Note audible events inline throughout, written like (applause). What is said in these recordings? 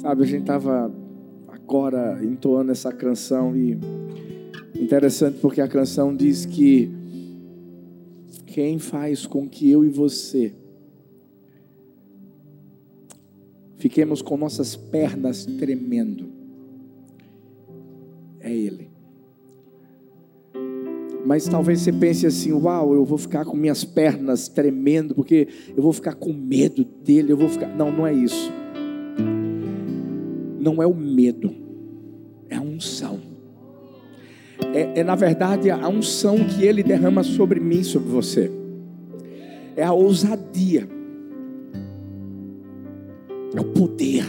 Sabe, a gente estava agora entoando essa canção e interessante porque a canção diz que quem faz com que eu e você fiquemos com nossas pernas tremendo é Ele. Mas talvez você pense assim: uau, eu vou ficar com minhas pernas tremendo, porque eu vou ficar com medo dele, eu vou ficar. Não, não é isso. Não é o medo, é a unção. É, é na verdade a unção que ele derrama sobre mim, sobre você. É a ousadia, é o poder,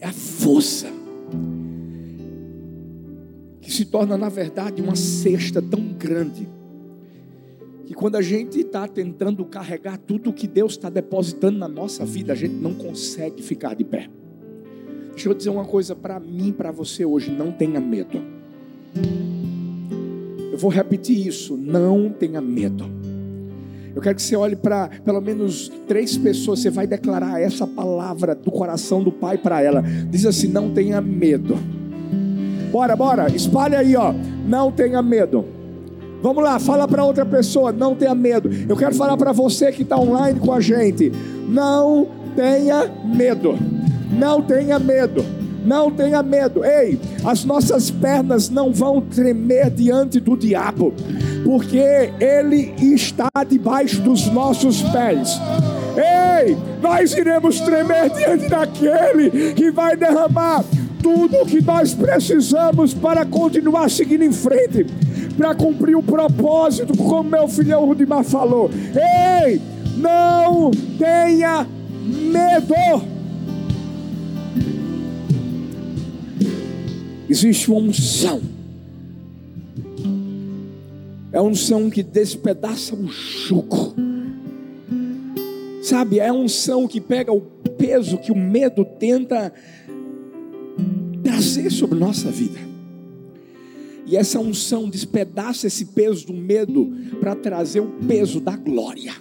é a força que se torna, na verdade, uma cesta tão grande, que quando a gente está tentando carregar tudo que Deus está depositando na nossa vida, a gente não consegue ficar de pé. Deixa eu dizer uma coisa para mim, para você hoje: não tenha medo. Eu vou repetir isso: não tenha medo. Eu quero que você olhe para pelo menos três pessoas, você vai declarar essa palavra do coração do Pai para ela. Diz assim: não tenha medo. Bora, bora, espalha aí, ó. Não tenha medo. Vamos lá, fala para outra pessoa, não tenha medo. Eu quero falar para você que está online com a gente. Não tenha medo. Não tenha medo. Não tenha medo. Ei, as nossas pernas não vão tremer diante do diabo, porque ele está debaixo dos nossos pés. Ei, nós iremos tremer diante daquele que vai derramar tudo o que nós precisamos para continuar seguindo em frente, para cumprir o propósito, como meu filhão Rudimar falou. Ei, não tenha medo. Existe uma unção. É a unção que despedaça o jugo. Sabe, é a unção que pega o peso que o medo tenta trazer sobre nossa vida. E essa unção despedaça esse peso do medo para trazer o peso da glória.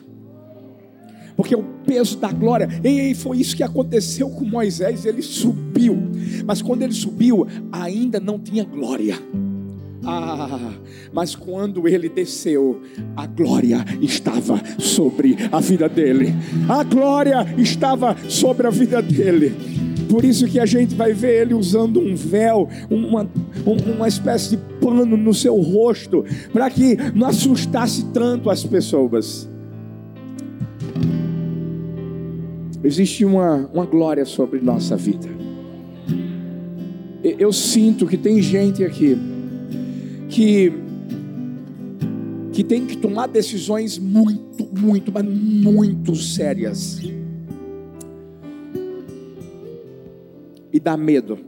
Porque o peso da glória, e foi isso que aconteceu com Moisés, ele subiu, mas quando ele subiu, ainda não tinha glória. Ah, mas quando ele desceu, a glória estava sobre a vida dele. A glória estava sobre a vida dele. Por isso que a gente vai ver ele usando um véu, uma, uma espécie de pano no seu rosto, para que não assustasse tanto as pessoas. Existe uma, uma glória sobre nossa vida. Eu sinto que tem gente aqui que que tem que tomar decisões muito, muito, mas muito sérias. e dá medo.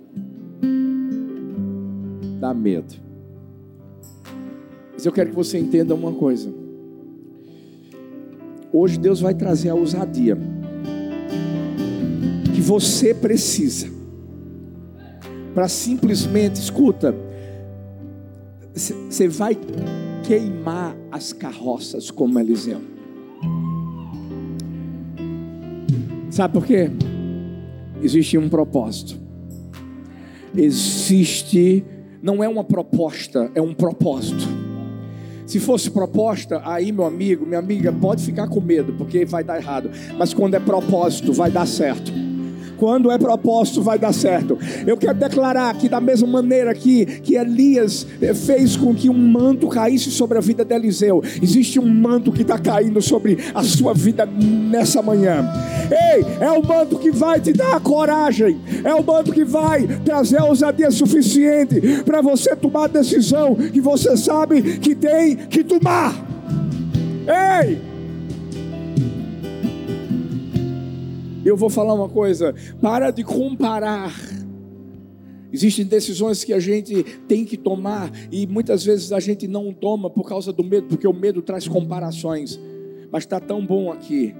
Dá medo. Mas eu quero que você entenda uma coisa. Hoje Deus vai trazer a ousadia você precisa para simplesmente, escuta, você vai queimar as carroças como Eliseu. Sabe por quê? existe um propósito. Existe, não é uma proposta, é um propósito. Se fosse proposta, aí meu amigo, minha amiga, pode ficar com medo, porque vai dar errado. Mas quando é propósito, vai dar certo. Quando é propósito, vai dar certo. Eu quero declarar que, da mesma maneira que, que Elias eh, fez com que um manto caísse sobre a vida de Eliseu, existe um manto que está caindo sobre a sua vida nessa manhã. Ei, é o manto que vai te dar coragem, é o manto que vai trazer ousadia suficiente para você tomar a decisão que você sabe que tem que tomar. Ei! Eu vou falar uma coisa: para de comparar. Existem decisões que a gente tem que tomar e muitas vezes a gente não toma por causa do medo, porque o medo traz comparações. Mas está tão bom aqui,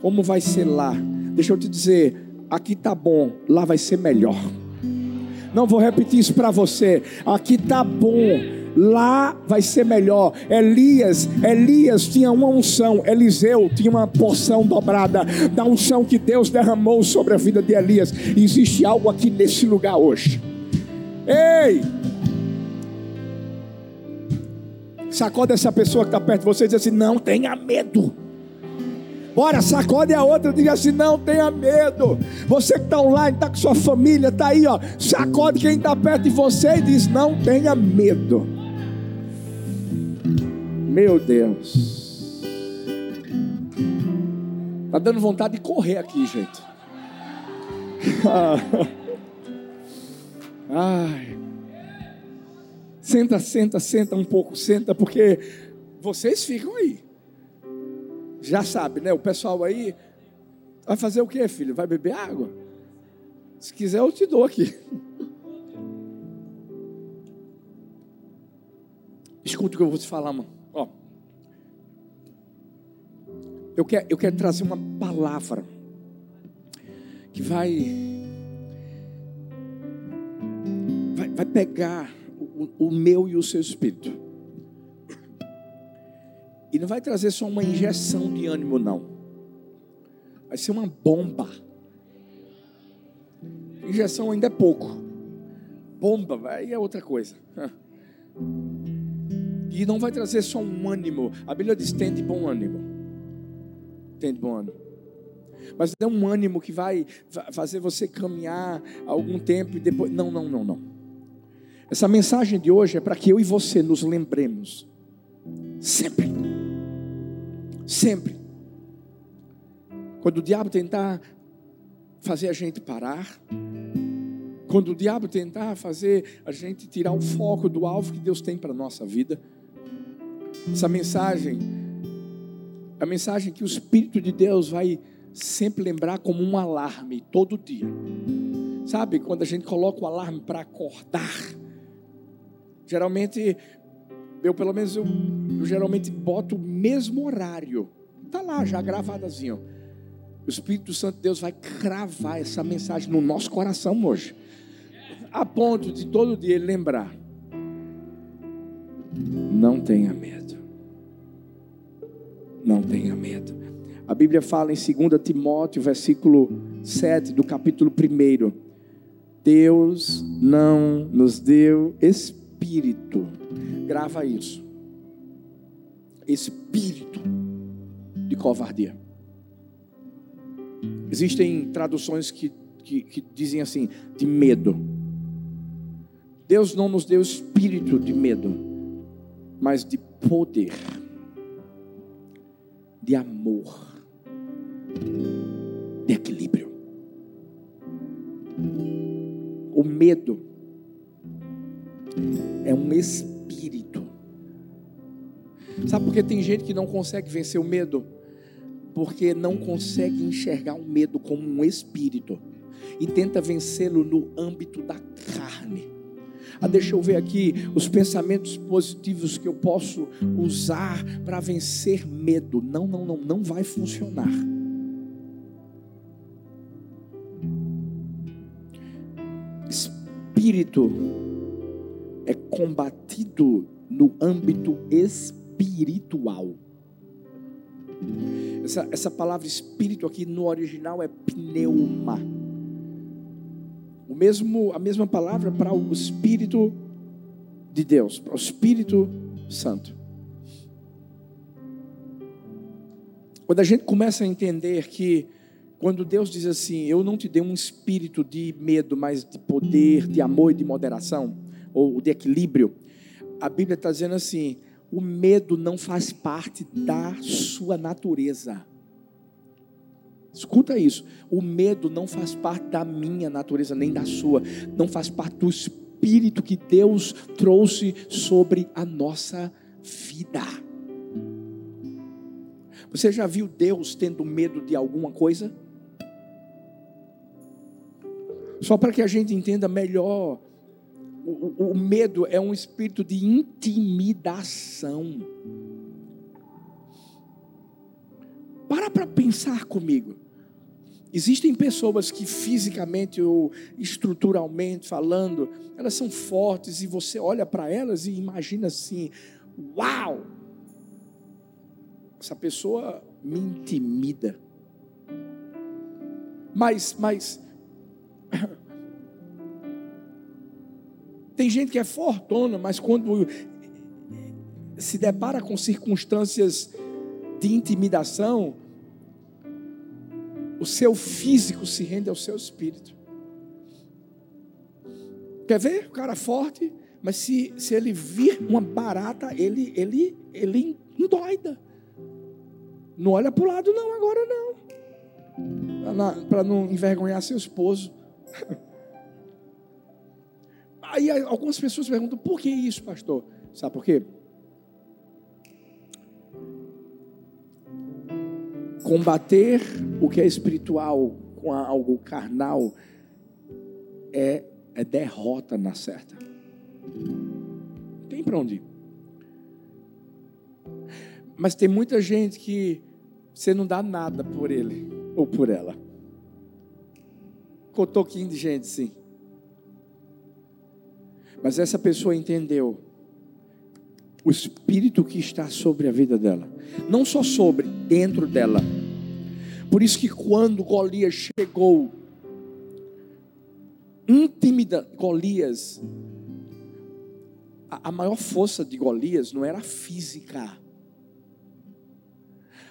como vai ser lá? Deixa eu te dizer, aqui está bom, lá vai ser melhor. Não vou repetir isso para você. Aqui está bom, lá vai ser melhor. Elias, Elias tinha uma unção, Eliseu tinha uma porção dobrada da unção que Deus derramou sobre a vida de Elias. existe algo aqui nesse lugar hoje. Ei! Sacode essa pessoa que está perto de você e diz assim: não tenha medo. Bora, sacode a outra e diga assim: não tenha medo. Você que está online, está com sua família, está aí, ó. Sacode quem está perto de você e diz: não tenha medo. Meu Deus. Está dando vontade de correr aqui, gente. (laughs) Ai. Senta, senta, senta um pouco, senta, porque vocês ficam aí já sabe, né? O pessoal aí vai fazer o que, filho? Vai beber água? Se quiser, eu te dou aqui. (laughs) Escuta o que eu vou te falar, mano. Eu quero, eu quero trazer uma palavra que vai, vai, vai pegar o, o meu e o seu espírito e não vai trazer só uma injeção de ânimo, não. Vai ser uma bomba. Injeção ainda é pouco. Bomba, aí é outra coisa. (laughs) E não vai trazer só um ânimo. A Bíblia diz: tende bom ânimo. Tende bom ânimo. Mas é um ânimo que vai fazer você caminhar algum tempo e depois. Não, não, não, não. Essa mensagem de hoje é para que eu e você nos lembremos sempre Sempre. Quando o diabo tentar fazer a gente parar, quando o diabo tentar fazer a gente tirar o foco do alvo que Deus tem para a nossa vida, essa mensagem, a mensagem que o Espírito de Deus vai sempre lembrar como um alarme todo dia. Sabe, quando a gente coloca o alarme para acordar, geralmente eu pelo menos eu, eu geralmente boto o mesmo horário. Está lá já gravadazinho. O Espírito Santo de Deus vai cravar essa mensagem no nosso coração hoje. A ponto de todo dia ele lembrar. Não tenha medo. Não tenha medo. A Bíblia fala em 2 Timóteo, versículo 7 do capítulo 1. Deus não nos deu espírito Grava isso. Espírito de covardia. Existem traduções que, que, que dizem assim: de medo. Deus não nos deu espírito de medo, mas de poder, de amor, de equilíbrio. O medo é um espírito. Sabe por que tem gente que não consegue vencer o medo? Porque não consegue enxergar o medo como um espírito e tenta vencê-lo no âmbito da carne. Ah, deixa eu ver aqui os pensamentos positivos que eu posso usar para vencer medo. Não, não, não, não vai funcionar. Espírito é combatido no âmbito espiritual. Essa, essa palavra espírito aqui no original é pneuma. O mesmo, a mesma palavra para o Espírito de Deus, para o Espírito Santo. Quando a gente começa a entender que quando Deus diz assim, eu não te dei um espírito de medo, mas de poder, de amor e de moderação, ou de equilíbrio, a Bíblia está dizendo assim: o medo não faz parte da sua natureza. Escuta isso. O medo não faz parte da minha natureza, nem da sua. Não faz parte do espírito que Deus trouxe sobre a nossa vida. Você já viu Deus tendo medo de alguma coisa? Só para que a gente entenda melhor o, o medo é um espírito de intimidação. Para para pensar comigo. Existem pessoas que fisicamente ou estruturalmente falando, elas são fortes e você olha para elas e imagina assim: uau! Essa pessoa me intimida. Mas, mas tem gente que é fortona, mas quando se depara com circunstâncias de intimidação, o seu físico se rende ao seu espírito. Quer ver? O cara forte, mas se, se ele vir uma barata, ele, ele, ele endoida. Não olha para o lado, não, agora não. Para não envergonhar seu esposo. (laughs) Aí algumas pessoas perguntam: por que isso, pastor? Sabe por quê? Combater o que é espiritual com algo carnal é, é derrota na certa. Tem para onde ir. Mas tem muita gente que você não dá nada por ele ou por ela. Cotoquinho de gente, sim. Mas essa pessoa entendeu o espírito que está sobre a vida dela, não só sobre, dentro dela. Por isso que quando Golias chegou, intimida Golias, a, a maior força de Golias não era física.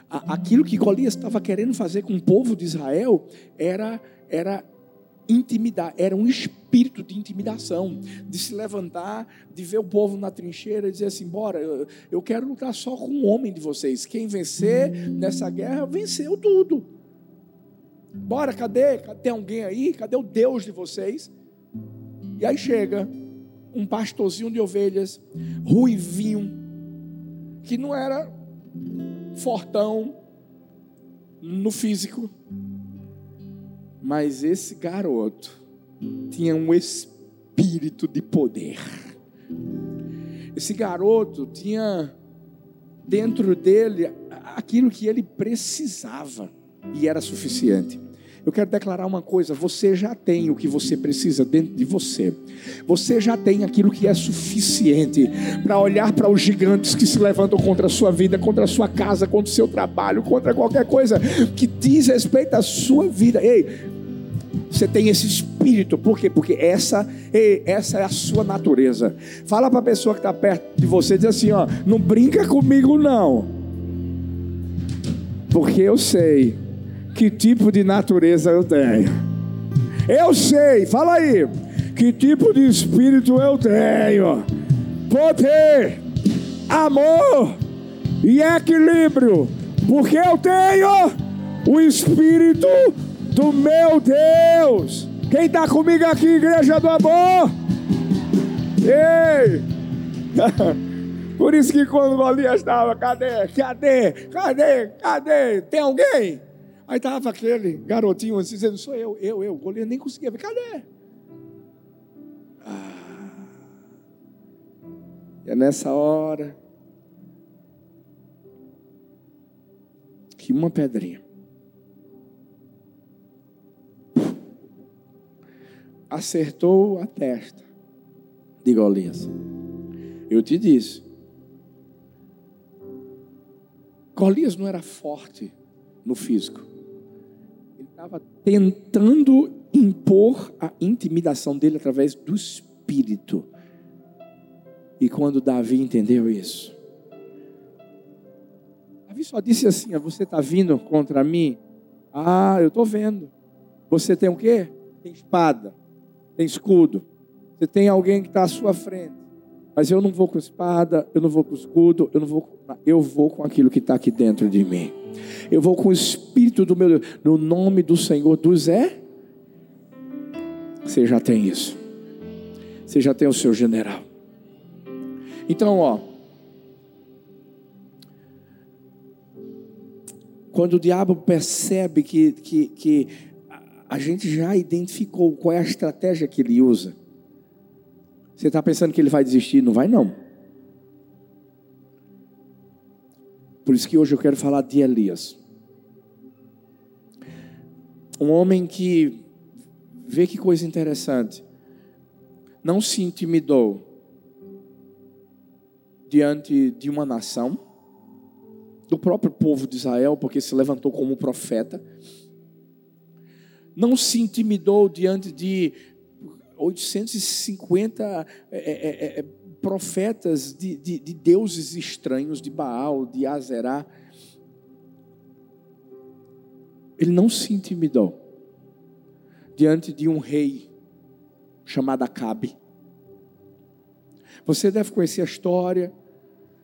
aquilo que Golias estava querendo fazer com o povo de Israel era, era intimidar, era um espírito de intimidação, de se levantar, de ver o povo na trincheira e dizer assim: bora, eu, eu quero lutar só com o homem de vocês. Quem vencer nessa guerra, venceu tudo. Bora, cadê? Cadê alguém aí? Cadê o Deus de vocês? E aí chega um pastorzinho de ovelhas, ruivinho, que não era fortão no físico, mas esse garoto tinha um espírito de poder. Esse garoto tinha dentro dele aquilo que ele precisava e era suficiente. Eu quero declarar uma coisa: você já tem o que você precisa dentro de você. Você já tem aquilo que é suficiente para olhar para os gigantes que se levantam contra a sua vida, contra a sua casa, contra o seu trabalho, contra qualquer coisa que diz respeito à sua vida. Ei, você tem esse espírito, por quê? Porque essa, essa é a sua natureza. Fala para a pessoa que está perto de você, diz assim: ó, não brinca comigo não, porque eu sei que tipo de natureza eu tenho. Eu sei, fala aí, que tipo de espírito eu tenho: poder, amor e equilíbrio, porque eu tenho o espírito do meu Deus. Quem está comigo aqui, igreja do amor? Ei! (laughs) Por isso que quando Golias estava, cadê? Cadê? Cadê? Cadê? Tem alguém? Aí estava aquele garotinho assim, dizendo, sou eu, eu, eu. Golias nem conseguia ver, cadê? Ah. E é nessa hora que uma pedrinha acertou a testa de Golias. Eu te disse. Golias não era forte no físico. Estava tentando impor a intimidação dele através do espírito. E quando Davi entendeu isso, Davi só disse assim: Você está vindo contra mim? Ah, eu estou vendo. Você tem o quê? Tem espada tem escudo. Você tem alguém que está à sua frente. Mas eu não vou com espada, eu não vou com escudo, eu não vou eu vou com aquilo que está aqui dentro de mim. Eu vou com o Espírito do meu Deus. No nome do Senhor dos é. Você já tem isso. Você já tem o seu general. Então, ó. Quando o diabo percebe que, que, que a gente já identificou qual é a estratégia que ele usa. Você está pensando que ele vai desistir? Não vai, não. Por isso que hoje eu quero falar de Elias. Um homem que, vê que coisa interessante, não se intimidou diante de uma nação, do próprio povo de Israel, porque se levantou como profeta, não se intimidou diante de 850 é, é, é, profetas de, de, de, deuses estranhos, de Baal, de Azerá. Ele não se intimidou diante de um rei chamado Acabe. Você deve conhecer a história,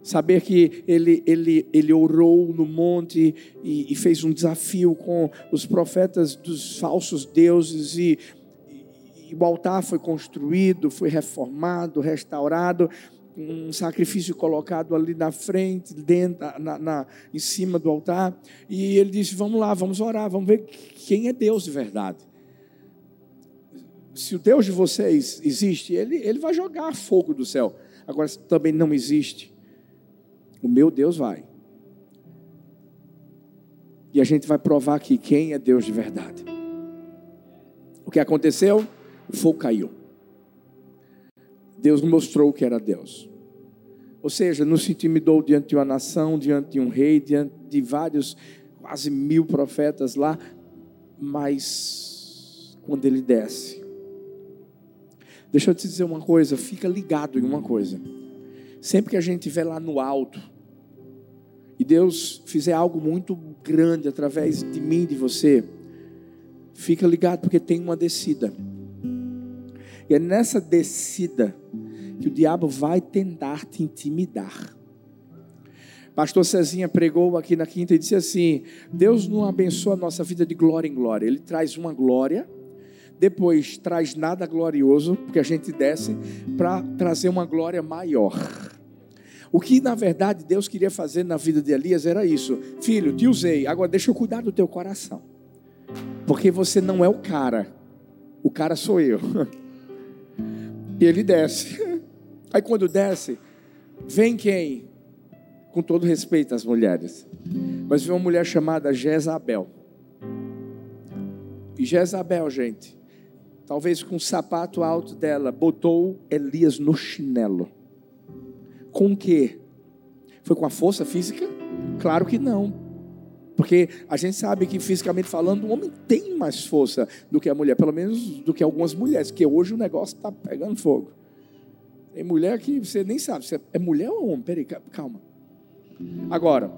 saber que ele, ele, ele orou no monte e, e fez um desafio com os profetas dos falsos deuses e, o altar foi construído, foi reformado, restaurado, um sacrifício colocado ali na frente, dentro, na, na, em cima do altar, e ele disse: Vamos lá, vamos orar, vamos ver quem é Deus de verdade. Se o Deus de vocês existe, ele, ele vai jogar fogo do céu. Agora, se também não existe, o meu Deus vai. E a gente vai provar aqui quem é Deus de verdade. O que aconteceu? O fogo caiu. Deus mostrou que era Deus. Ou seja, não se intimidou diante de uma nação, diante de um rei, diante de vários, quase mil profetas lá, mas quando ele desce. Deixa eu te dizer uma coisa, fica ligado em uma coisa. Sempre que a gente estiver lá no alto, e Deus fizer algo muito grande através de mim, de você, fica ligado, porque tem uma descida. E é nessa descida que o diabo vai tentar te intimidar. Pastor Cezinha pregou aqui na quinta e disse assim: Deus não abençoa a nossa vida de glória em glória, Ele traz uma glória, depois traz nada glorioso, porque a gente desce, para trazer uma glória maior. O que na verdade Deus queria fazer na vida de Elias era isso: Filho, te usei, agora deixa eu cuidar do teu coração, porque você não é o cara, o cara sou eu. (laughs) E ele desce. (laughs) Aí quando desce, vem quem? Com todo respeito às mulheres. Mas vem uma mulher chamada Jezabel. E Jezabel, gente, talvez com o sapato alto dela, botou Elias no chinelo. Com o quê? Foi com a força física? Claro que não. Porque a gente sabe que fisicamente falando, o homem tem mais força do que a mulher, pelo menos do que algumas mulheres, que hoje o negócio está pegando fogo. Tem mulher que você nem sabe se é mulher ou homem. Peraí, calma. Agora,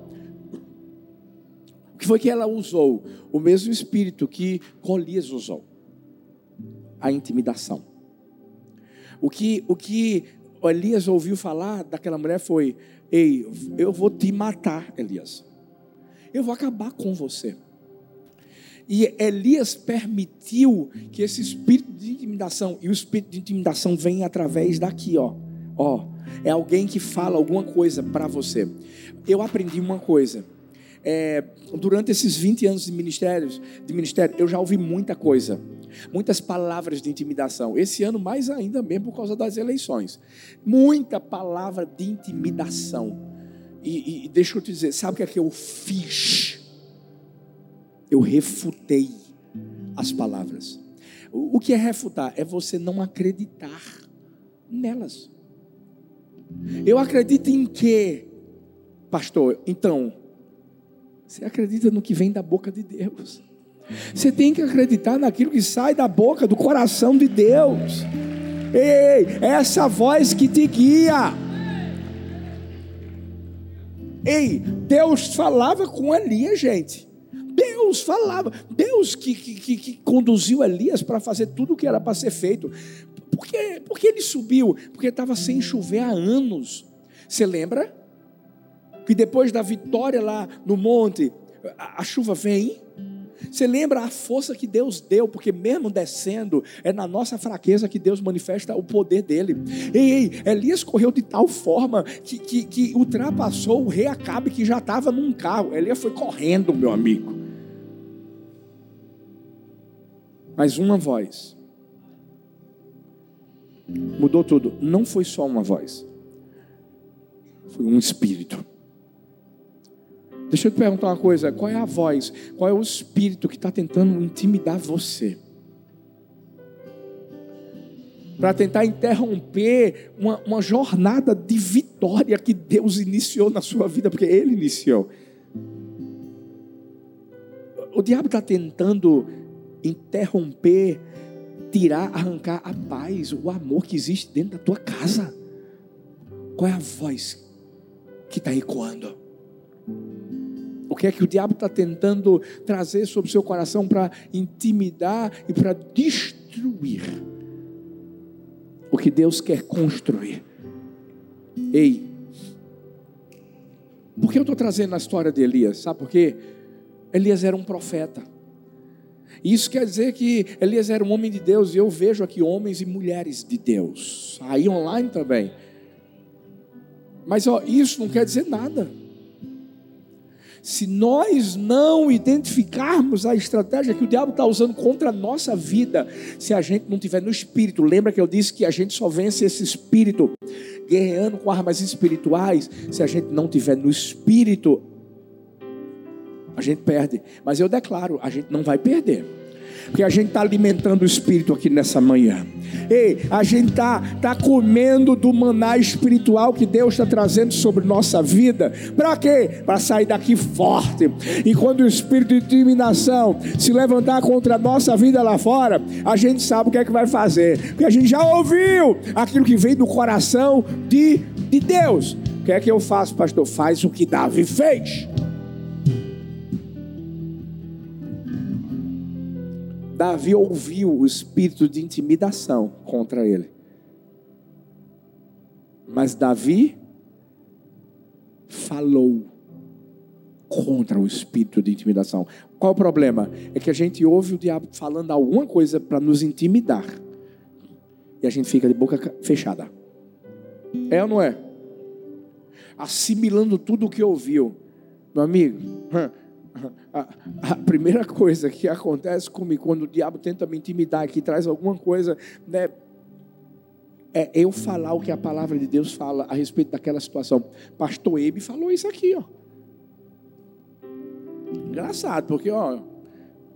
o que foi que ela usou? O mesmo espírito que Golias usou. A intimidação. O que, o que Elias ouviu falar daquela mulher foi: Ei, eu vou te matar, Elias eu vou acabar com você. E Elias permitiu que esse espírito de intimidação, e o espírito de intimidação vem através daqui, ó. Ó, é alguém que fala alguma coisa para você. Eu aprendi uma coisa. É, durante esses 20 anos de ministério, de ministério, eu já ouvi muita coisa, muitas palavras de intimidação. Esse ano, mais ainda mesmo por causa das eleições. Muita palavra de intimidação. E, e, deixa eu te dizer, sabe o que é que eu fiz? Eu refutei as palavras. O, o que é refutar? É você não acreditar nelas. Eu acredito em quê, pastor? Então, você acredita no que vem da boca de Deus. Você tem que acreditar naquilo que sai da boca, do coração de Deus. Ei, essa voz que te guia. Ei, Deus falava com Elias, gente. Deus falava. Deus que, que, que conduziu Elias para fazer tudo o que era para ser feito. Por que, por que ele subiu? Porque estava sem chover há anos. Você lembra? Que depois da vitória lá no monte, a, a chuva vem você lembra a força que Deus deu, porque mesmo descendo, é na nossa fraqueza que Deus manifesta o poder dele. Ei, ei Elias correu de tal forma que, que, que ultrapassou o rei Acabe, que já estava num carro. Elias foi correndo, meu amigo. Mas uma voz mudou tudo. Não foi só uma voz, foi um espírito. Deixa eu te perguntar uma coisa: qual é a voz, qual é o espírito que está tentando intimidar você? Para tentar interromper uma, uma jornada de vitória que Deus iniciou na sua vida, porque Ele iniciou. O diabo está tentando interromper, tirar, arrancar a paz, o amor que existe dentro da tua casa. Qual é a voz que está ecoando? O que é que o diabo está tentando trazer sobre o seu coração para intimidar e para destruir o que Deus quer construir? Ei, por que eu estou trazendo a história de Elias? Sabe por quê? Elias era um profeta. Isso quer dizer que Elias era um homem de Deus, e eu vejo aqui homens e mulheres de Deus, aí online também. Mas ó, isso não quer dizer nada. Se nós não identificarmos a estratégia que o diabo está usando contra a nossa vida, se a gente não tiver no espírito, lembra que eu disse que a gente só vence esse espírito guerreando com armas espirituais, se a gente não tiver no espírito, a gente perde. Mas eu declaro, a gente não vai perder. Porque a gente está alimentando o espírito aqui nessa manhã. Ei, a gente está tá comendo do maná espiritual que Deus está trazendo sobre nossa vida. Para quê? Para sair daqui forte. E quando o espírito de intimidação se levantar contra a nossa vida lá fora, a gente sabe o que é que vai fazer. Porque a gente já ouviu aquilo que vem do coração de, de Deus. O que é que eu faço, pastor? Faz o que Davi fez. Davi ouviu o espírito de intimidação contra ele. Mas Davi falou contra o espírito de intimidação. Qual o problema? É que a gente ouve o diabo falando alguma coisa para nos intimidar. E a gente fica de boca fechada. É ou não é? Assimilando tudo o que ouviu. Meu amigo, a, primeira coisa que acontece comigo quando o diabo tenta me intimidar, que traz alguma coisa, né, é eu falar o que a palavra de Deus fala a respeito daquela situação. Pastor Ebe falou isso aqui, ó. Engraçado, porque ó,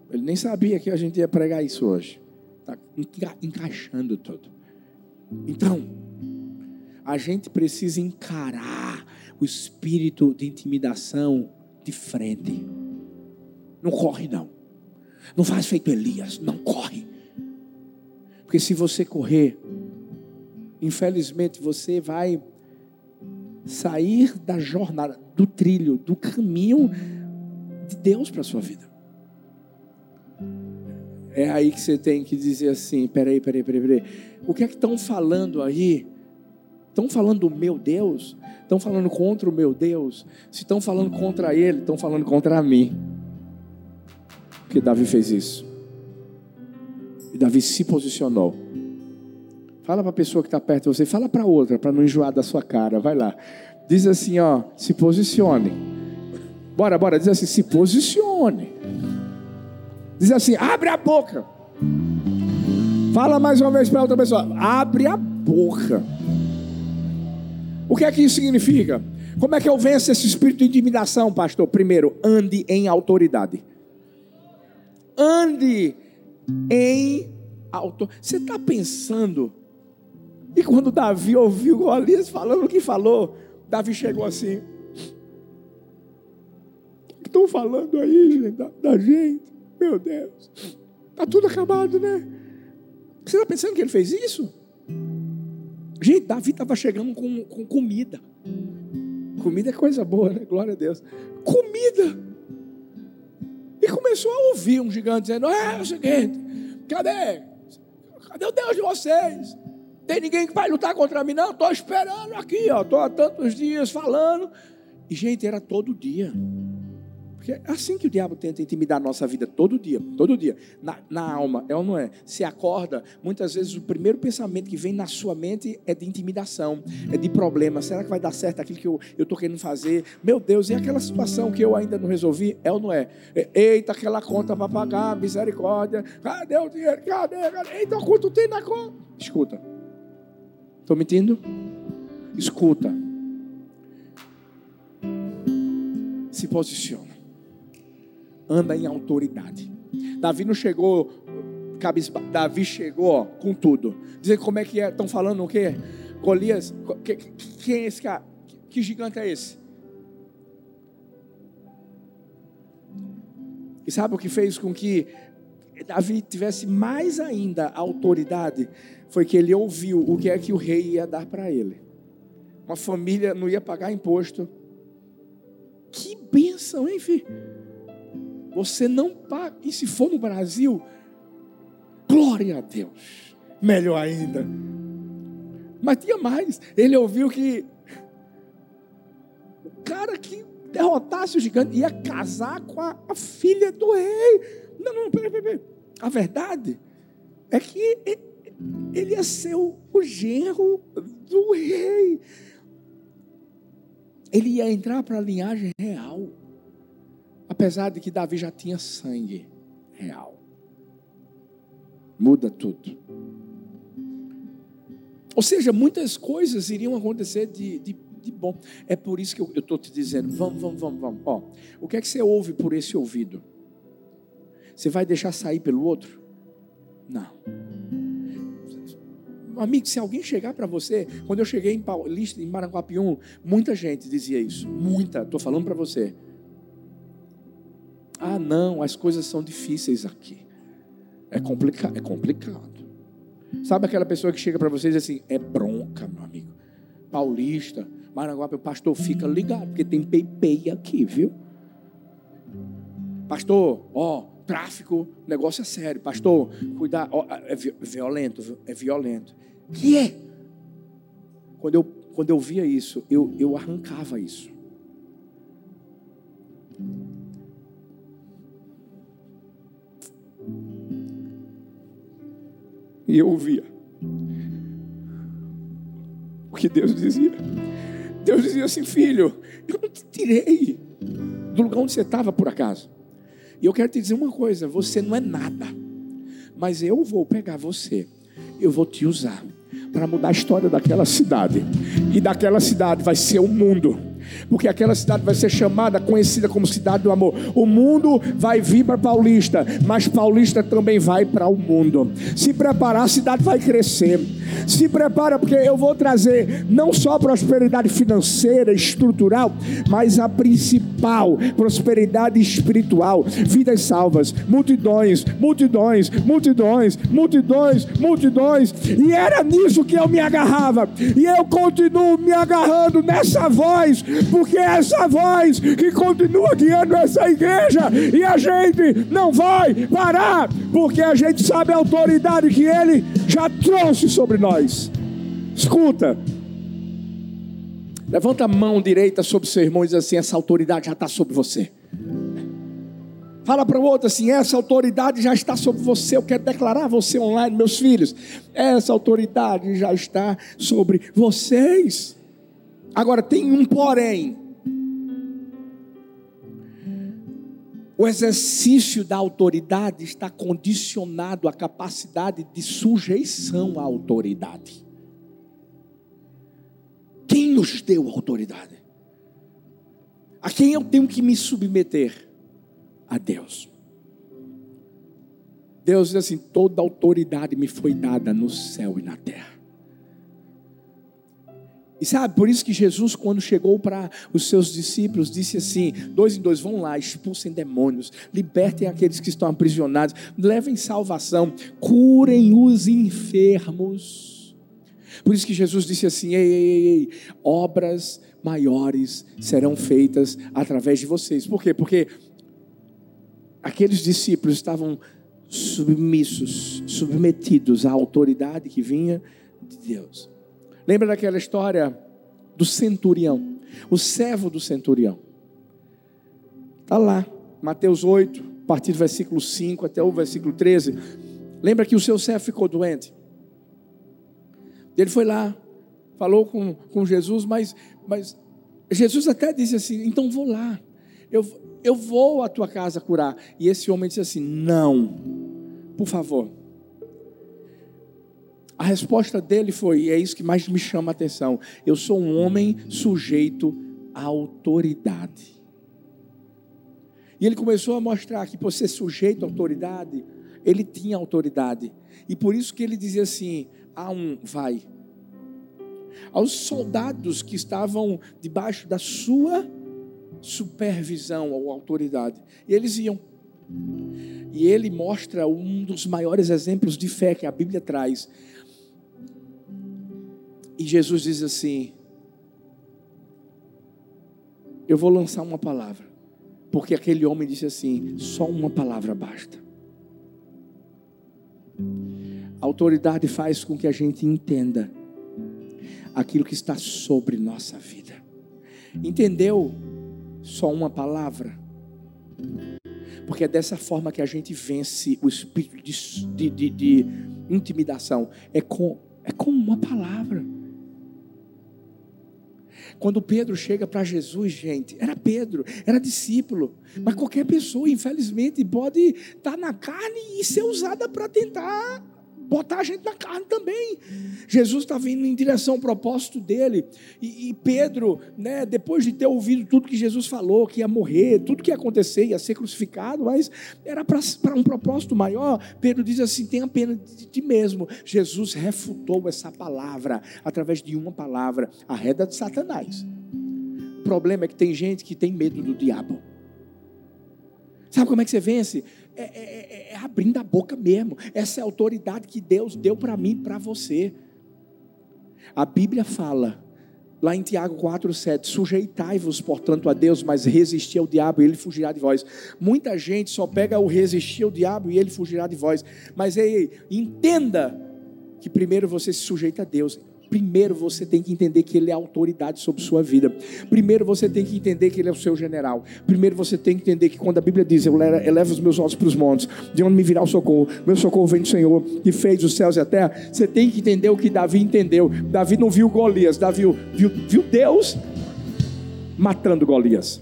ele nem sabia que a gente ia pregar isso hoje. Tá encaixando tudo. Então, a gente precisa encarar o espírito de intimidação de frente. Não corre, não. Não faz feito Elias, não corre. Porque se você correr, infelizmente você vai sair da jornada, do trilho, do caminho de Deus para a sua vida. É aí que você tem que dizer assim: peraí, peraí, peraí, peraí. O que é que estão falando aí? Estão falando do meu Deus? Estão falando contra o meu Deus? Se estão falando contra ele, estão falando contra mim que Davi fez isso. E Davi se posicionou. Fala para a pessoa que está perto de você, fala para outra, para não enjoar da sua cara. Vai lá. Diz assim, ó, se posicione. Bora, bora, diz assim, se posicione. Diz assim, abre a boca. Fala mais uma vez para outra pessoa, abre a boca. O que é que isso significa? Como é que eu venço esse espírito de intimidação, pastor? Primeiro, ande em autoridade ande em alto. Você está pensando? E quando Davi ouviu Golias falando o que falou, Davi chegou assim. O que estão falando aí, gente, da, da gente? Meu Deus. Está tudo acabado, né? Você está pensando que ele fez isso? Gente, Davi estava chegando com, com comida. Comida é coisa boa, né? Glória a Deus. Comida. E começou a ouvir um gigante dizendo: É, é o seguinte, cadê? Cadê o Deus de vocês? Tem ninguém que vai lutar contra mim? Não, estou esperando aqui, estou há tantos dias falando. E, gente, era todo dia. Porque é assim que o diabo tenta intimidar a nossa vida todo dia, todo dia, na, na alma, é ou não é? Se acorda, muitas vezes o primeiro pensamento que vem na sua mente é de intimidação, é de problema. Será que vai dar certo aquilo que eu estou querendo fazer? Meu Deus, e aquela situação que eu ainda não resolvi? É ou não é? eita, aquela conta para pagar, misericórdia. Cadê o dinheiro? Cadê? Cadê? Eita, quanto tem na conta? Escuta. Estou mentindo? Escuta. se posiciona. Anda em autoridade. Davi não chegou, Davi chegou ó, com tudo. Dizer como é que é, estão falando o quê? Golias, quem é esse cara? Que gigante é esse? E sabe o que fez com que Davi tivesse mais ainda autoridade? Foi que ele ouviu o que é que o rei ia dar para ele. Uma família não ia pagar imposto. Que bênção, hein, filho? Você não paga. E se for no Brasil, glória a Deus. Melhor ainda. Mas tinha mais. Ele ouviu que o cara que derrotasse o gigante ia casar com a, a filha do rei. Não, não, peraí, peraí. A verdade é que ele ia ser o, o genro do rei. Ele ia entrar para a linhagem real. Apesar de que Davi já tinha sangue real. Muda tudo. Ou seja, muitas coisas iriam acontecer de, de, de bom. É por isso que eu estou te dizendo: vamos, vamos, vamos, vamos. Ó, o que é que você ouve por esse ouvido? Você vai deixar sair pelo outro? Não. Amigo, se alguém chegar para você, quando eu cheguei em Paulista, em muita gente dizia isso. Muita, estou falando para você. Ah, não, as coisas são difíceis aqui. É, complica é complicado. Sabe aquela pessoa que chega para você e diz assim: é bronca, meu amigo. Paulista, Maranguape, o pastor fica ligado, porque tem pei aqui, viu? Pastor, ó, tráfico, negócio é sério. Pastor, cuidar, ó, é violento, é violento. Que é? Quando eu, quando eu via isso, eu, eu arrancava isso. E eu ouvia o que Deus dizia. Deus dizia assim: Filho, eu não te tirei do lugar onde você estava por acaso. E eu quero te dizer uma coisa: você não é nada, mas eu vou pegar você, eu vou te usar para mudar a história daquela cidade, e daquela cidade vai ser o mundo porque aquela cidade vai ser chamada, conhecida como cidade do amor. O mundo vai vir para Paulista, mas Paulista também vai para o mundo. Se preparar, a cidade vai crescer. Se prepara, porque eu vou trazer não só prosperidade financeira, estrutural, mas a principal prosperidade espiritual, vidas salvas, multidões, multidões, multidões, multidões, multidões. E era nisso que eu me agarrava. E eu continuo me agarrando nessa voz porque é essa voz que continua guiando essa igreja, e a gente não vai parar, porque a gente sabe a autoridade que Ele já trouxe sobre nós. Escuta, levanta a mão direita sobre seu irmão e diz assim: essa autoridade já está sobre você. Fala para o outro assim: essa autoridade já está sobre você. Eu quero declarar você online, meus filhos. Essa autoridade já está sobre vocês. Agora tem um porém. O exercício da autoridade está condicionado à capacidade de sujeição à autoridade. Quem nos deu autoridade? A quem eu tenho que me submeter? A Deus. Deus diz assim: toda autoridade me foi dada no céu e na terra. E sabe, por isso que Jesus, quando chegou para os seus discípulos, disse assim: dois em dois, vão lá, expulsem demônios, libertem aqueles que estão aprisionados, levem salvação, curem os enfermos. Por isso que Jesus disse assim: ei, ei, ei, obras maiores serão feitas através de vocês. Por quê? Porque aqueles discípulos estavam submissos, submetidos à autoridade que vinha de Deus. Lembra daquela história do centurião, o servo do centurião? Está lá, Mateus 8, a partir do versículo 5 até o versículo 13. Lembra que o seu servo ficou doente? Ele foi lá, falou com, com Jesus, mas, mas Jesus até disse assim: então vou lá, eu, eu vou à tua casa curar. E esse homem disse assim: não, por favor a resposta dele foi, e é isso que mais me chama a atenção: eu sou um homem sujeito à autoridade. E ele começou a mostrar que por ser sujeito à autoridade, ele tinha autoridade. E por isso que ele dizia assim: a um, vai. Aos soldados que estavam debaixo da sua supervisão ou autoridade. E eles iam. E ele mostra um dos maiores exemplos de fé que a Bíblia traz. E Jesus diz assim: Eu vou lançar uma palavra. Porque aquele homem disse assim: só uma palavra basta. A autoridade faz com que a gente entenda aquilo que está sobre nossa vida. Entendeu? Só uma palavra. Porque é dessa forma que a gente vence o espírito de, de, de, de intimidação. É com, é com uma palavra. Quando Pedro chega para Jesus, gente, era Pedro, era discípulo, mas qualquer pessoa, infelizmente, pode estar tá na carne e ser usada para tentar botar a gente na carne também. Jesus está vindo em direção ao propósito dele. E, e, Pedro, né, depois de ter ouvido tudo que Jesus falou, que ia morrer, tudo que ia acontecer, ia ser crucificado, mas era para um propósito maior. Pedro diz assim: tenha pena de ti mesmo. Jesus refutou essa palavra através de uma palavra, a reda de Satanás. O problema é que tem gente que tem medo do diabo. Sabe como é que você vence? É, é, abrindo a boca mesmo. Essa é a autoridade que Deus deu para mim para você. A Bíblia fala, lá em Tiago 4,7: Sujeitai-vos, portanto, a Deus, mas resisti ao diabo e ele fugirá de vós. Muita gente só pega o resistir ao diabo e ele fugirá de vós. Mas ei, entenda que primeiro você se sujeita a Deus. Primeiro você tem que entender que Ele é autoridade sobre sua vida. Primeiro você tem que entender que Ele é o seu general. Primeiro você tem que entender que quando a Bíblia diz: Eu elevo os meus olhos para os montes, de onde me virá o socorro? Meu socorro vem do Senhor, que fez os céus e a terra. Você tem que entender o que Davi entendeu. Davi não viu Golias, Davi viu, viu Deus matando Golias,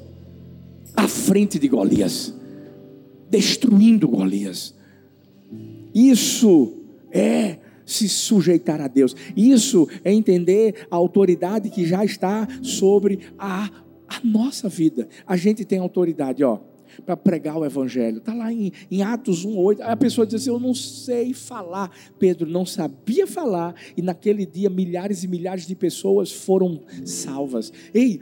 à frente de Golias, destruindo Golias. Isso é se sujeitar a Deus. Isso é entender a autoridade que já está sobre a, a nossa vida. A gente tem autoridade, ó, para pregar o Evangelho. Está lá em, em Atos 1,8. Aí a pessoa diz assim: Eu não sei falar. Pedro não sabia falar, e naquele dia milhares e milhares de pessoas foram salvas. Ei,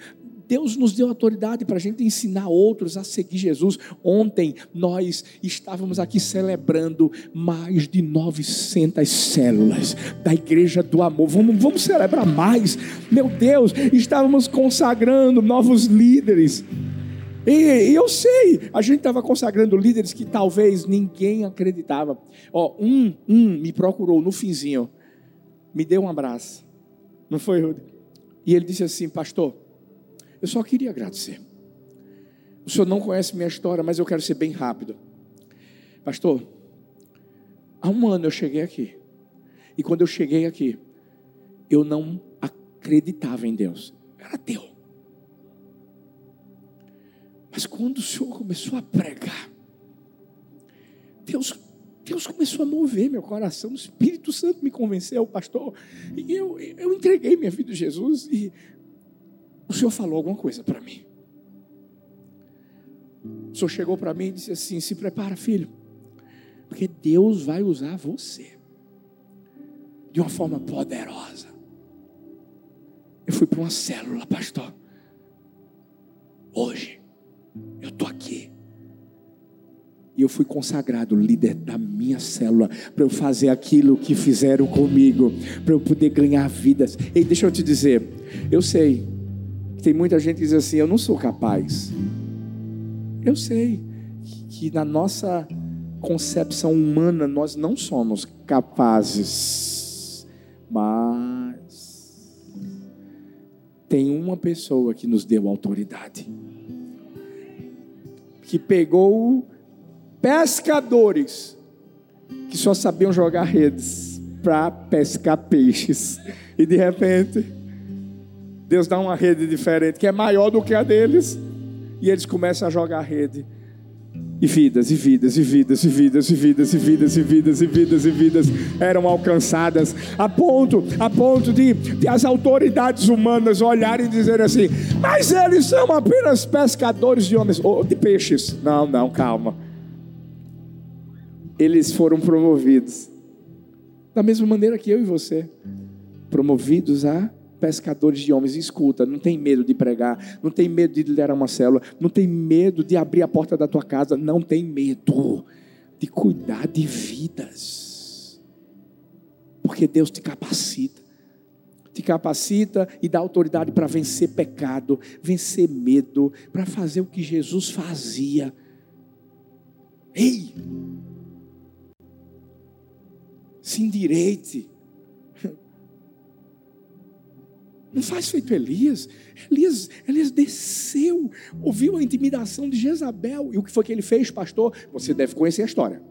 Deus nos deu autoridade para a gente ensinar outros a seguir Jesus. Ontem nós estávamos aqui celebrando mais de 900 células da Igreja do Amor. Vamos, vamos celebrar mais. Meu Deus, estávamos consagrando novos líderes. E, eu sei, a gente estava consagrando líderes que talvez ninguém acreditava. Ó, um, um me procurou no finzinho, me deu um abraço. Não foi, Rudy? E ele disse assim, pastor, eu só queria agradecer. O senhor não conhece minha história, mas eu quero ser bem rápido. Pastor, há um ano eu cheguei aqui. E quando eu cheguei aqui, eu não acreditava em Deus. Era teu. Mas quando o Senhor começou a pregar, Deus, Deus começou a mover meu coração, o Espírito Santo me convenceu, pastor, e eu, eu entreguei minha vida a Jesus, e o Senhor falou alguma coisa para mim. O Senhor chegou para mim e disse assim: Se prepara, filho, porque Deus vai usar você de uma forma poderosa. Eu fui para uma célula, pastor. Hoje, eu estou aqui. E eu fui consagrado líder da minha célula para eu fazer aquilo que fizeram comigo, para eu poder ganhar vidas. E deixa eu te dizer, eu sei tem muita gente que diz assim: Eu não sou capaz. Eu sei que na nossa concepção humana nós não somos capazes, mas tem uma pessoa que nos deu autoridade, que pegou pescadores que só sabiam jogar redes para pescar peixes, e de repente Deus dá uma rede diferente, que é maior do que a deles, e eles começam a jogar a rede. E vidas, e vidas, e vidas, e vidas, e vidas, e vidas, e vidas, e vidas, e vidas eram alcançadas, a ponto, a ponto de, de as autoridades humanas olharem e dizerem assim: mas eles são apenas pescadores de homens, ou de peixes. Não, não, calma. Eles foram promovidos, da mesma maneira que eu e você, promovidos a pescadores de homens. Escuta, não tem medo de pregar, não tem medo de liderar uma célula, não tem medo de abrir a porta da tua casa, não tem medo de cuidar de vidas. Porque Deus te capacita. Te capacita e dá autoridade para vencer pecado, vencer medo, para fazer o que Jesus fazia. Ei! Se endireite Não faz feito Elias. Elias. Elias desceu, ouviu a intimidação de Jezabel. E o que foi que ele fez, pastor? Você deve conhecer a história.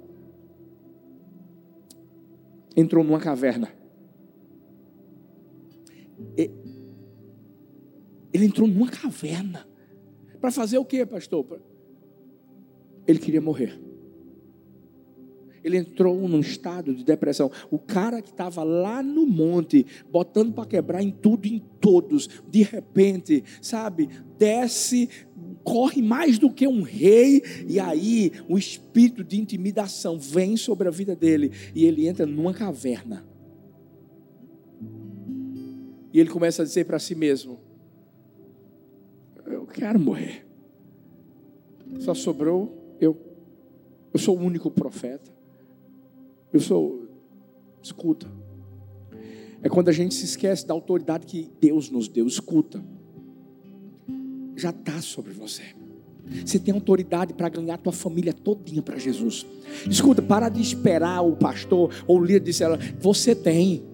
Entrou numa caverna. Ele entrou numa caverna. Para fazer o que, pastor? Ele queria morrer. Ele entrou num estado de depressão. O cara que estava lá no monte, botando para quebrar em tudo e em todos, de repente, sabe, desce, corre mais do que um rei, e aí o espírito de intimidação vem sobre a vida dele, e ele entra numa caverna. E ele começa a dizer para si mesmo: Eu quero morrer. Só sobrou eu. Eu sou o único profeta. Sou. Escuta. É quando a gente se esquece da autoridade que Deus nos deu. Escuta. Já está sobre você. Você tem autoridade para ganhar a tua família todinha para Jesus. Escuta, para de esperar o pastor ou o líder dizer, você tem.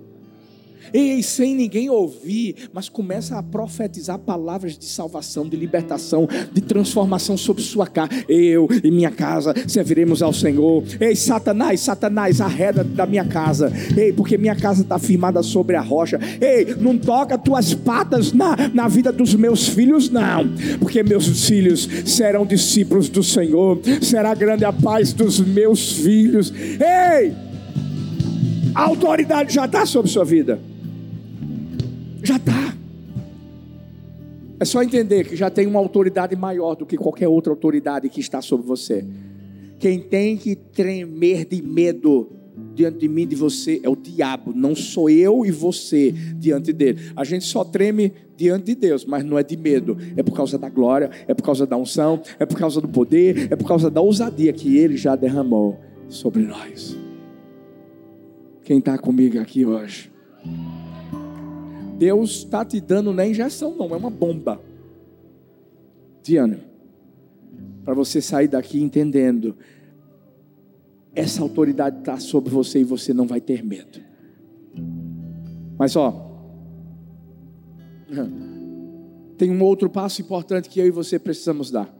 Ei, sem ninguém ouvir, mas começa a profetizar palavras de salvação, de libertação, de transformação sobre sua casa. Eu e minha casa serviremos ao Senhor. Ei, Satanás, Satanás, arreda da minha casa. Ei, porque minha casa está firmada sobre a rocha. Ei, não toca tuas patas na, na vida dos meus filhos, não, porque meus filhos serão discípulos do Senhor. Será grande a paz dos meus filhos. Ei, a autoridade já está sobre sua vida. Já está. É só entender que já tem uma autoridade maior do que qualquer outra autoridade que está sobre você. Quem tem que tremer de medo diante de mim de você é o diabo, não sou eu e você diante dele. A gente só treme diante de Deus, mas não é de medo, é por causa da glória, é por causa da unção, é por causa do poder, é por causa da ousadia que ele já derramou sobre nós. Quem está comigo aqui hoje? Deus está te dando não é injeção, não, é uma bomba ânimo. Para você sair daqui entendendo. Essa autoridade está sobre você e você não vai ter medo. Mas ó, (laughs) tem um outro passo importante que eu e você precisamos dar.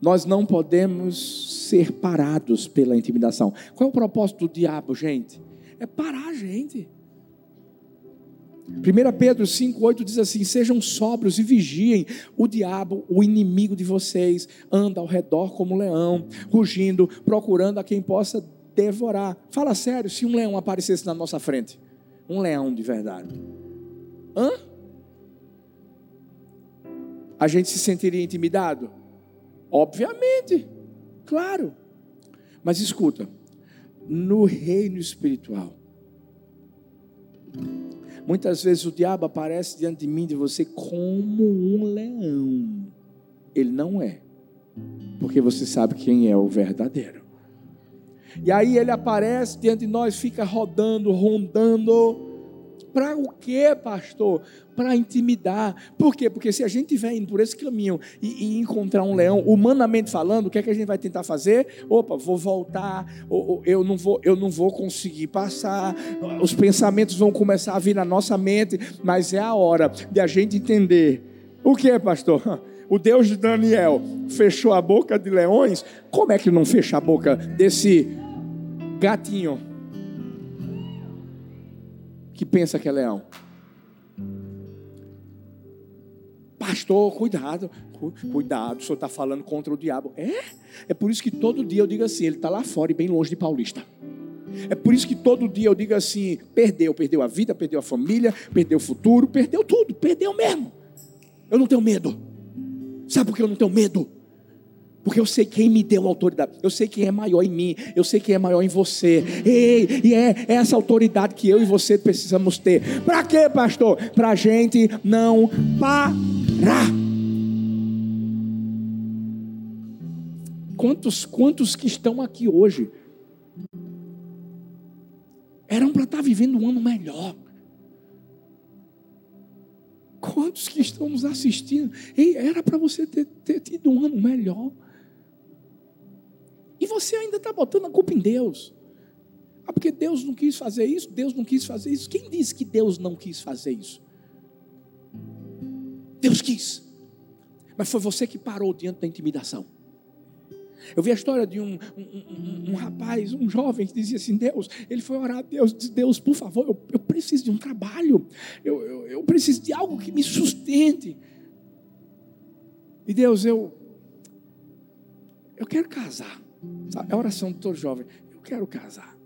Nós não podemos ser parados pela intimidação. Qual é o propósito do diabo, gente? É parar a gente. 1 Pedro 5,8 diz assim: Sejam sóbrios e vigiem. O diabo, o inimigo de vocês, anda ao redor como leão, rugindo, procurando a quem possa devorar. Fala sério, se um leão aparecesse na nossa frente, um leão de verdade, hã? A gente se sentiria intimidado? Obviamente, claro. Mas escuta, no reino espiritual, Muitas vezes o diabo aparece diante de mim, de você, como um leão. Ele não é, porque você sabe quem é o verdadeiro. E aí ele aparece diante de nós, fica rodando, rondando, para o quê, pastor? Para intimidar. Por quê? Porque se a gente estiver indo por esse caminho e, e, encontrar um leão, humanamente falando, o que é que a gente vai tentar fazer? Opa, vou voltar, ou, ou, eu, não vou, eu não vou conseguir passar, os pensamentos vão começar a vir na nossa mente, mas é a hora de a gente entender. O que, pastor? (laughs) O Deus de Daniel fechou a boca de leões, como é que não fecha a boca desse gatinho? Pensa que é leão. Pastor, cuidado, cuidado, o senhor está falando contra o diabo. É? É por isso que todo dia eu digo assim: ele está lá fora e bem longe de Paulista. É por isso que todo dia eu digo assim: perdeu, perdeu a vida, perdeu a família, perdeu o futuro, perdeu tudo, perdeu mesmo. Eu não tenho medo. Sabe por que eu não tenho medo? Porque eu sei quem me deu autoridade. Eu sei quem é maior em mim. Eu sei quem é maior em você. Ei, e é essa autoridade que eu e você precisamos ter. Para quê, pastor? Para a gente não parar. Quantos, quantos que estão aqui hoje eram para estar vivendo um ano melhor? Quantos que estão nos assistindo? Ei, era para você ter, ter tido um ano melhor. E você ainda está botando a culpa em Deus. Ah, porque Deus não quis fazer isso, Deus não quis fazer isso. Quem disse que Deus não quis fazer isso? Deus quis. Mas foi você que parou diante da intimidação. Eu vi a história de um, um, um, um, rapaz, um jovem, que dizia assim: Deus, ele foi orar a Deus, disse: Deus, por favor, eu, eu preciso de um trabalho, eu, eu, eu, preciso de algo que me sustente. E Deus, eu, eu quero casar. Sabe? É a oração de todo jovem. Eu quero casar.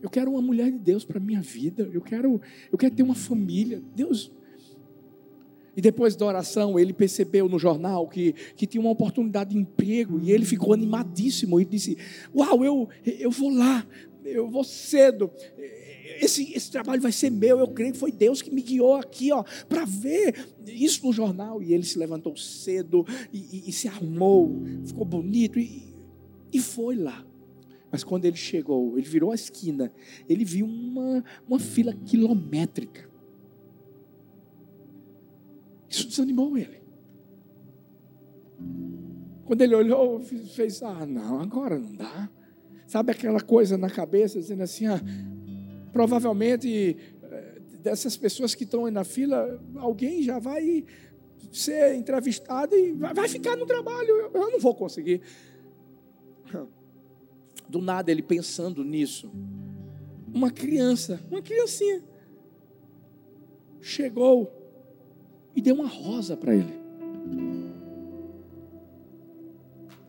Eu quero uma mulher de Deus para minha vida. Eu quero, eu quero ter uma família. Deus. E depois da oração, ele percebeu no jornal que, que tinha uma oportunidade de emprego e ele ficou animadíssimo e disse: Uau, eu, eu vou lá, eu vou cedo. Esse, esse trabalho vai ser meu. Eu creio que foi Deus que me guiou aqui, ó, para ver isso no jornal. E ele se levantou cedo e, e, e se arrumou, ficou bonito e, e foi lá. Mas quando ele chegou, ele virou a esquina, ele viu uma, uma fila quilométrica. Isso desanimou ele. Quando ele olhou, fez: Ah, não, agora não dá. Sabe aquela coisa na cabeça, dizendo assim: Ah, provavelmente eh, dessas pessoas que estão na fila, alguém já vai ser entrevistado e vai ficar no trabalho. Eu não vou conseguir. Do nada ele pensando nisso. Uma criança, uma criancinha, chegou e deu uma rosa para ele.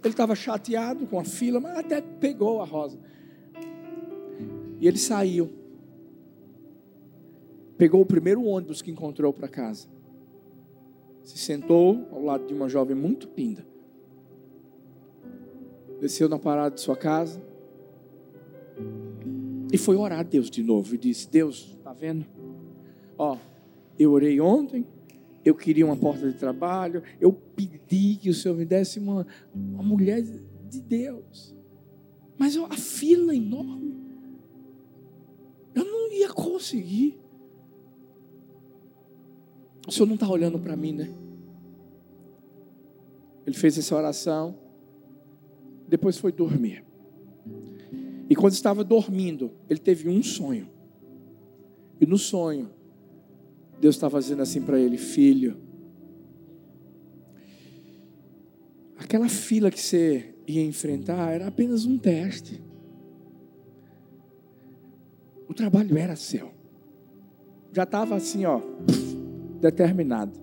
Ele estava chateado com a fila, mas até pegou a rosa. E ele saiu. Pegou o primeiro ônibus que encontrou para casa. Se sentou ao lado de uma jovem muito linda desceu na parada de sua casa e foi orar a Deus de novo e disse: Deus, está vendo? Ó, eu orei ontem, eu queria uma porta de trabalho, eu pedi que o Senhor me desse uma, uma mulher de Deus, mas a fila é enorme, eu não ia conseguir. O Senhor não está olhando para mim, né? Ele fez essa oração depois foi dormir. E quando estava dormindo, ele teve um sonho. E no sonho, Deus estava dizendo assim para ele: Filho, aquela fila que você ia enfrentar era apenas um teste. O trabalho era seu. Já estava assim, ó, determinado.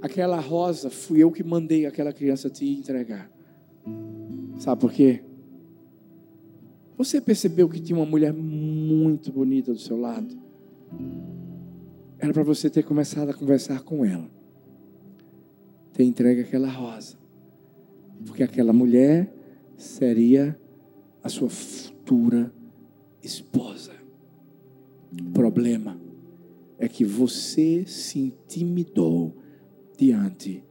Aquela rosa fui eu que mandei aquela criança te entregar. Sabe por quê? Você percebeu que tinha uma mulher muito bonita do seu lado? Era para você ter começado a conversar com ela. Ter entregue aquela rosa. Porque aquela mulher seria a sua futura esposa. Problema é que você se intimidou diante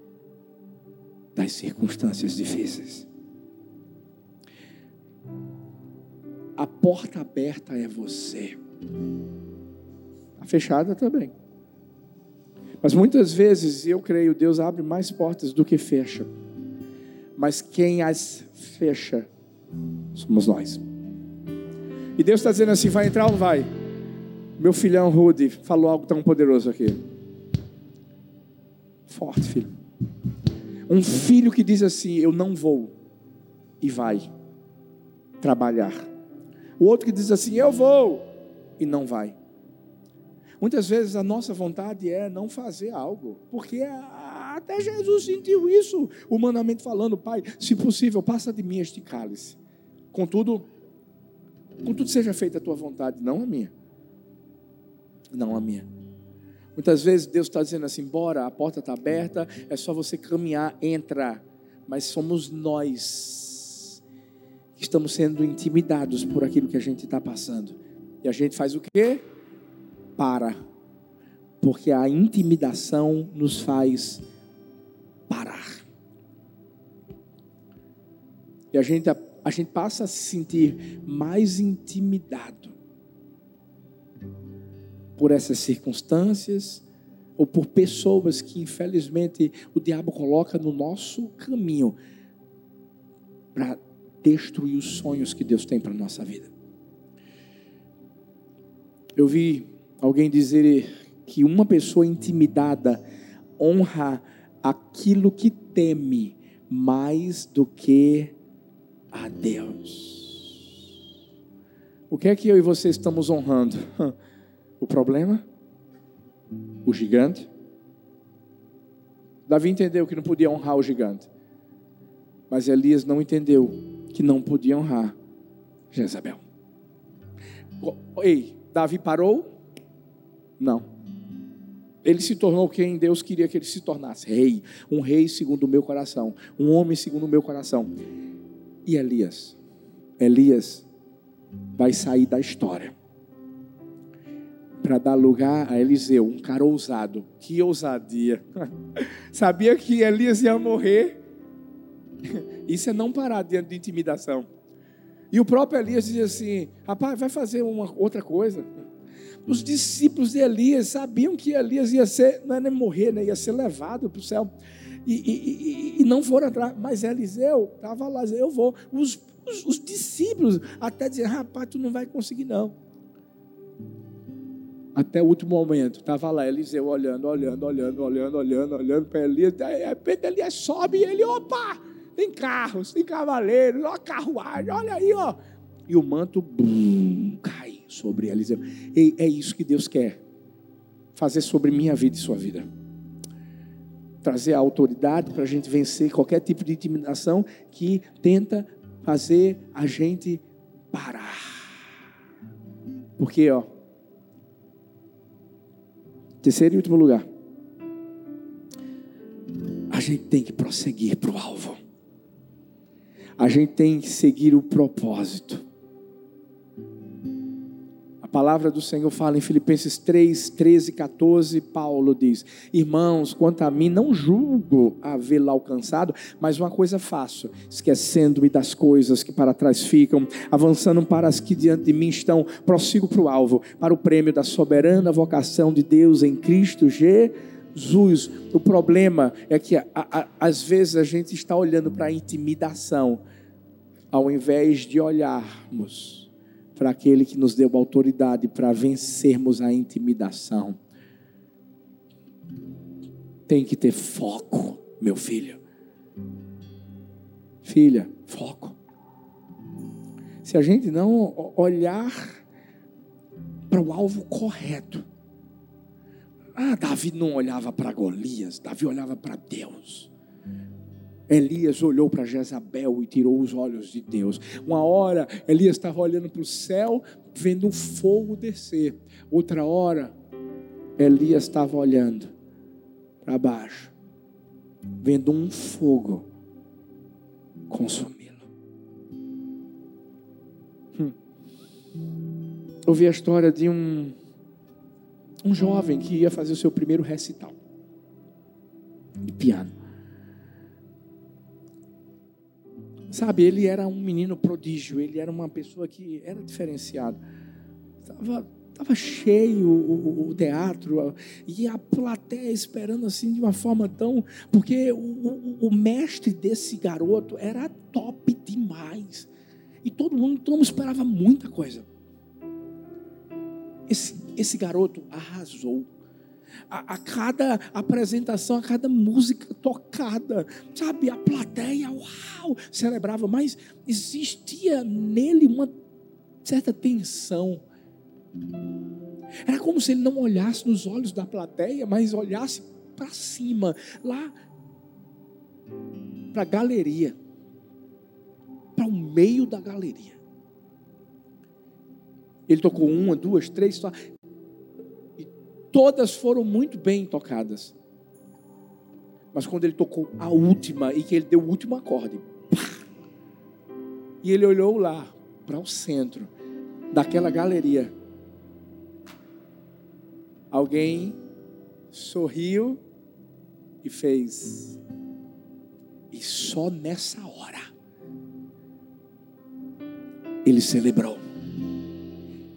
das circunstâncias difíceis. A porta aberta é você. A fechada também. Mas muitas vezes, eu creio, Deus abre mais portas do que fecha. Mas quem as fecha somos nós. E Deus está dizendo assim: vai entrar ou vai? Meu filhão Rudy falou algo tão poderoso aqui. Forte, filho. Um filho que diz assim: Eu não vou, e vai trabalhar. O outro que diz assim: Eu vou, e não vai. Muitas vezes a nossa vontade é não fazer algo, porque Até Jesus sentiu isso, humanamente falando, Pai, se possível, passa de mim este cálice. Contudo, contudo seja feita a tua vontade, não a minha. Não a minha. Muitas vezes Deus está dizendo assim: bora, a porta está aberta, é só você caminhar, entrar. Mas somos nós que estamos sendo intimidados por aquilo que a gente está passando. E a gente faz o quê? Para. Porque a intimidação nos faz parar. E a gente, a, a gente passa a se sentir mais intimidado por essas circunstâncias ou por pessoas que infelizmente o diabo coloca no nosso caminho para destruir os sonhos que Deus tem para nossa vida. Eu vi alguém dizer que uma pessoa intimidada honra aquilo que teme mais do que a Deus. O que é que eu e você estamos honrando? (laughs) O problema? O gigante? Davi entendeu que não podia honrar o gigante. Mas Elias não entendeu que não podia honrar Jezabel. Ei, Davi parou? Não. Ele se tornou quem Deus queria que ele se tornasse: rei. Um rei segundo o meu coração. Um homem segundo o meu coração. E Elias? Elias vai sair da história para dar lugar a Eliseu, um cara ousado. Que ousadia! (laughs) Sabia que Elias ia morrer. (laughs) Isso é não parar diante de intimidação. E o próprio Elias dizia assim: rapaz, vai fazer uma outra coisa. Os discípulos de Elias sabiam que Elias ia ser, não era morrer, né? ia ser levado para o céu. E, e, e, e, não foram atrás. Mas Eliseu estava lá, eu vou. Os, os, os discípulos até diziam: rapaz, tu não vai conseguir não. Até o último momento, estava lá Eliseu olhando, olhando, olhando, olhando, olhando, olhando para Elias. De repente Elias sobe e ele, opa, tem carros, tem cavaleiros, ó, carruagem, olha aí, ó. E o manto bum, cai sobre Eliseu. E é isso que Deus quer fazer sobre minha vida e sua vida. Trazer a autoridade para a gente vencer qualquer tipo de intimidação que tenta fazer a gente parar. Porque, ó, Terceiro e último lugar. A gente tem que prosseguir para o alvo. A gente tem que seguir o propósito palavra do Senhor fala em Filipenses 3, 13 e 14, Paulo diz: Irmãos, quanto a mim, não julgo havê-la alcançado, mas uma coisa faço, esquecendo-me das coisas que para trás ficam, avançando para as que diante de mim estão, prossigo para o alvo, para o prêmio da soberana vocação de Deus em Cristo Jesus. O problema é que a, a, às vezes a gente está olhando para a intimidação, ao invés de olharmos para aquele que nos deu autoridade para vencermos a intimidação. Tem que ter foco, meu filho. Filha, foco. Se a gente não olhar para o alvo correto. Ah, Davi não olhava para Golias, Davi olhava para Deus. Elias olhou para Jezabel e tirou os olhos de Deus. Uma hora, Elias estava olhando para o céu, vendo um fogo descer. Outra hora, Elias estava olhando para baixo, vendo um fogo consumi-lo. Hum. Ouvi a história de um, um jovem que ia fazer o seu primeiro recital de piano. Sabe, ele era um menino prodígio, ele era uma pessoa que era diferenciada. Estava tava cheio o, o, teatro e a plateia esperando assim de uma forma tão. Porque o, o, mestre desse garoto era top demais. E todo mundo, todo mundo esperava muita coisa. Esse, esse garoto arrasou a, a, cada apresentação, a cada música tocada, sabe? A plateia, uau, celebrava, mas existia nele uma certa tensão. Era como se ele não olhasse nos olhos da plateia, mas olhasse para cima, lá para a galeria, para o meio da galeria. Ele tocou uma, duas, três, só, todas foram muito bem tocadas. Mas quando ele tocou a última e que ele deu o último acorde, pá, e ele olhou lá para o centro daquela galeria. Alguém sorriu e fez. E só nessa hora ele celebrou.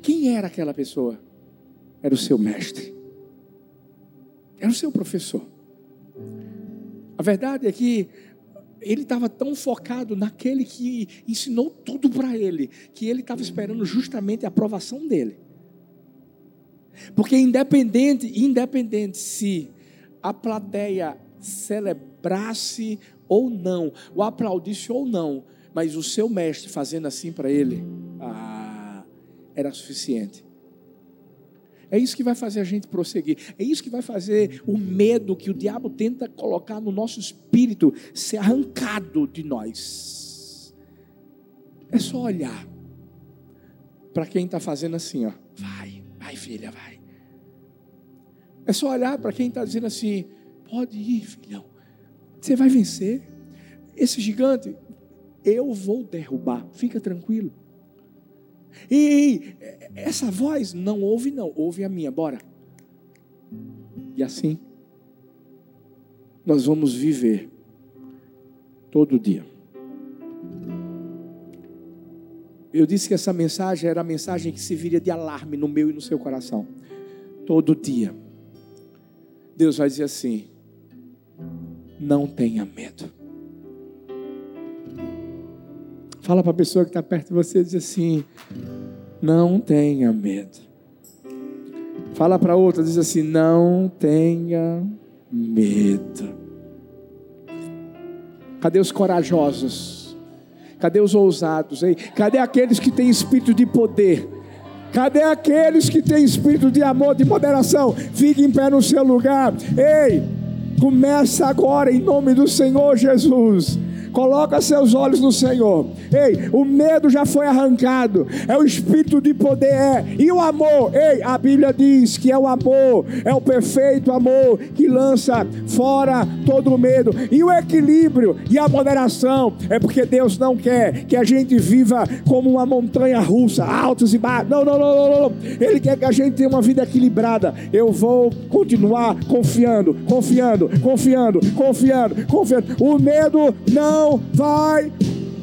Quem era aquela pessoa? Era o seu mestre. Era o seu professor. A verdade é que ele estava tão focado naquele que ensinou tudo para ele, que ele estava esperando justamente a aprovação dele. Porque independente, independente se a plateia celebrasse ou não, o aplaudisse ou não, mas o seu mestre fazendo assim para ele, ah, era suficiente. É isso que vai fazer a gente prosseguir. É isso que vai fazer o medo que o diabo tenta colocar no nosso espírito ser arrancado de nós. É só olhar para quem está fazendo assim, ó. Vai, vai, filha, vai. É só olhar para quem está dizendo assim: pode ir, filhão. Você vai vencer. Esse gigante, eu vou derrubar. Fica tranquilo. E essa voz não ouve, não, ouve a minha, bora. E assim, nós vamos viver todo dia. Eu disse que essa mensagem era a mensagem que se viria de alarme no meu e no seu coração. Todo dia. Deus vai dizer assim: não tenha medo. Fala para a pessoa que está perto de você e diz assim: não tenha medo. Fala para outra, diz assim: não tenha medo. Cadê os corajosos? Cadê os ousados? Hein? Cadê aqueles que têm espírito de poder? Cadê aqueles que têm espírito de amor, de moderação? Fique em pé no seu lugar. Ei, começa agora em nome do Senhor Jesus Coloca seus olhos no Senhor. Ei, o medo já foi arrancado. É o espírito de poder. É. E o amor? Ei, a Bíblia diz que é o amor, é o perfeito amor que lança fora todo o medo. E o equilíbrio e a moderação é porque Deus não quer que a gente viva como uma montanha russa, altos e baixos. Não, não, não, não, não. Ele quer que a gente tenha uma vida equilibrada. Eu vou continuar confiando, confiando, confiando, confiando, confiando. O medo não não vai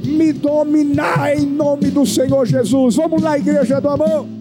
me dominar em nome do Senhor Jesus. Vamos lá, igreja do amor.